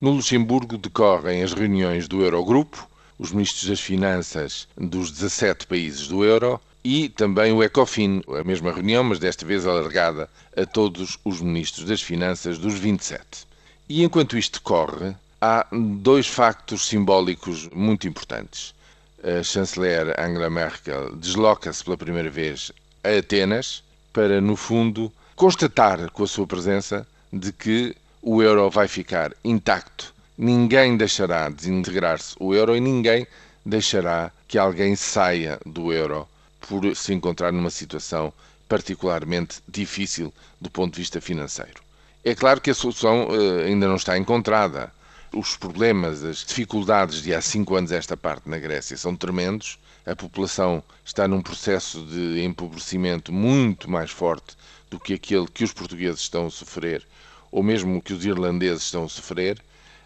No Luxemburgo decorrem as reuniões do Eurogrupo, os ministros das Finanças dos 17 países do Euro e também o ECOFIN, a mesma reunião, mas desta vez alargada a todos os ministros das Finanças dos 27. E enquanto isto decorre, há dois factos simbólicos muito importantes. A chanceler Angela Merkel desloca-se pela primeira vez a Atenas para, no fundo, constatar com a sua presença de que o euro vai ficar intacto. Ninguém deixará desintegrar-se o euro e ninguém deixará que alguém saia do euro por se encontrar numa situação particularmente difícil do ponto de vista financeiro. É claro que a solução uh, ainda não está encontrada. Os problemas, as dificuldades de há cinco anos esta parte na Grécia são tremendos. A população está num processo de empobrecimento muito mais forte do que aquele que os portugueses estão a sofrer ou mesmo que os irlandeses estão a sofrer,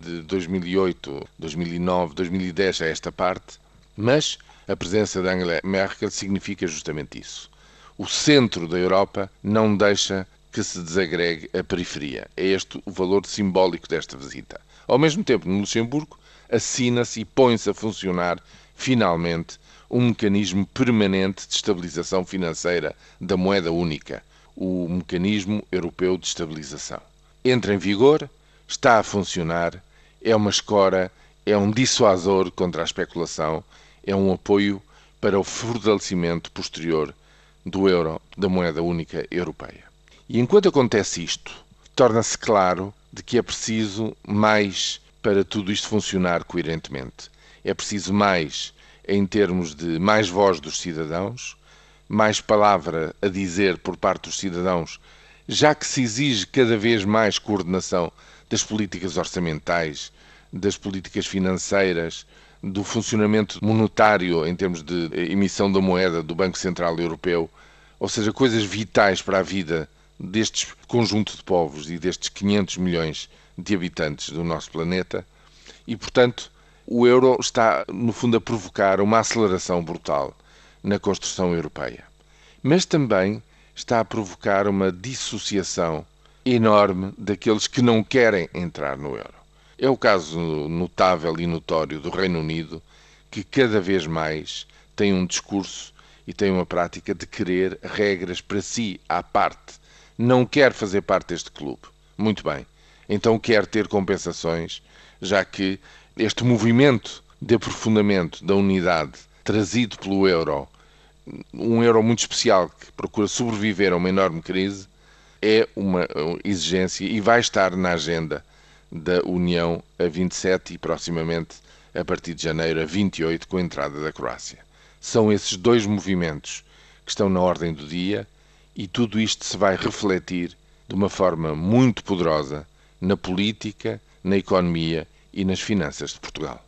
de 2008, 2009, 2010 a esta parte, mas a presença de Angela Merkel significa justamente isso. O centro da Europa não deixa que se desagregue a periferia. É este o valor simbólico desta visita. Ao mesmo tempo, no Luxemburgo, assina-se e põe-se a funcionar, finalmente, um mecanismo permanente de estabilização financeira da moeda única, o Mecanismo Europeu de Estabilização entra em vigor, está a funcionar, é uma escora, é um dissuasor contra a especulação, é um apoio para o fortalecimento posterior do euro, da moeda única europeia. E enquanto acontece isto, torna-se claro de que é preciso mais para tudo isto funcionar coerentemente. É preciso mais em termos de mais voz dos cidadãos, mais palavra a dizer por parte dos cidadãos já que se exige cada vez mais coordenação das políticas orçamentais, das políticas financeiras, do funcionamento monetário em termos de emissão da moeda do Banco Central Europeu, ou seja, coisas vitais para a vida deste conjunto de povos e destes 500 milhões de habitantes do nosso planeta, e portanto o euro está, no fundo, a provocar uma aceleração brutal na construção europeia. Mas também está a provocar uma dissociação enorme daqueles que não querem entrar no euro. É o caso notável e notório do Reino Unido, que cada vez mais tem um discurso e tem uma prática de querer regras para si, à parte. Não quer fazer parte deste clube. Muito bem. Então quer ter compensações, já que este movimento de aprofundamento da unidade trazido pelo euro um euro muito especial que procura sobreviver a uma enorme crise é uma exigência e vai estar na agenda da União a 27 e proximamente a partir de janeiro a 28 com a entrada da Croácia. São esses dois movimentos que estão na ordem do dia e tudo isto se vai refletir de uma forma muito poderosa na política, na economia e nas finanças de Portugal.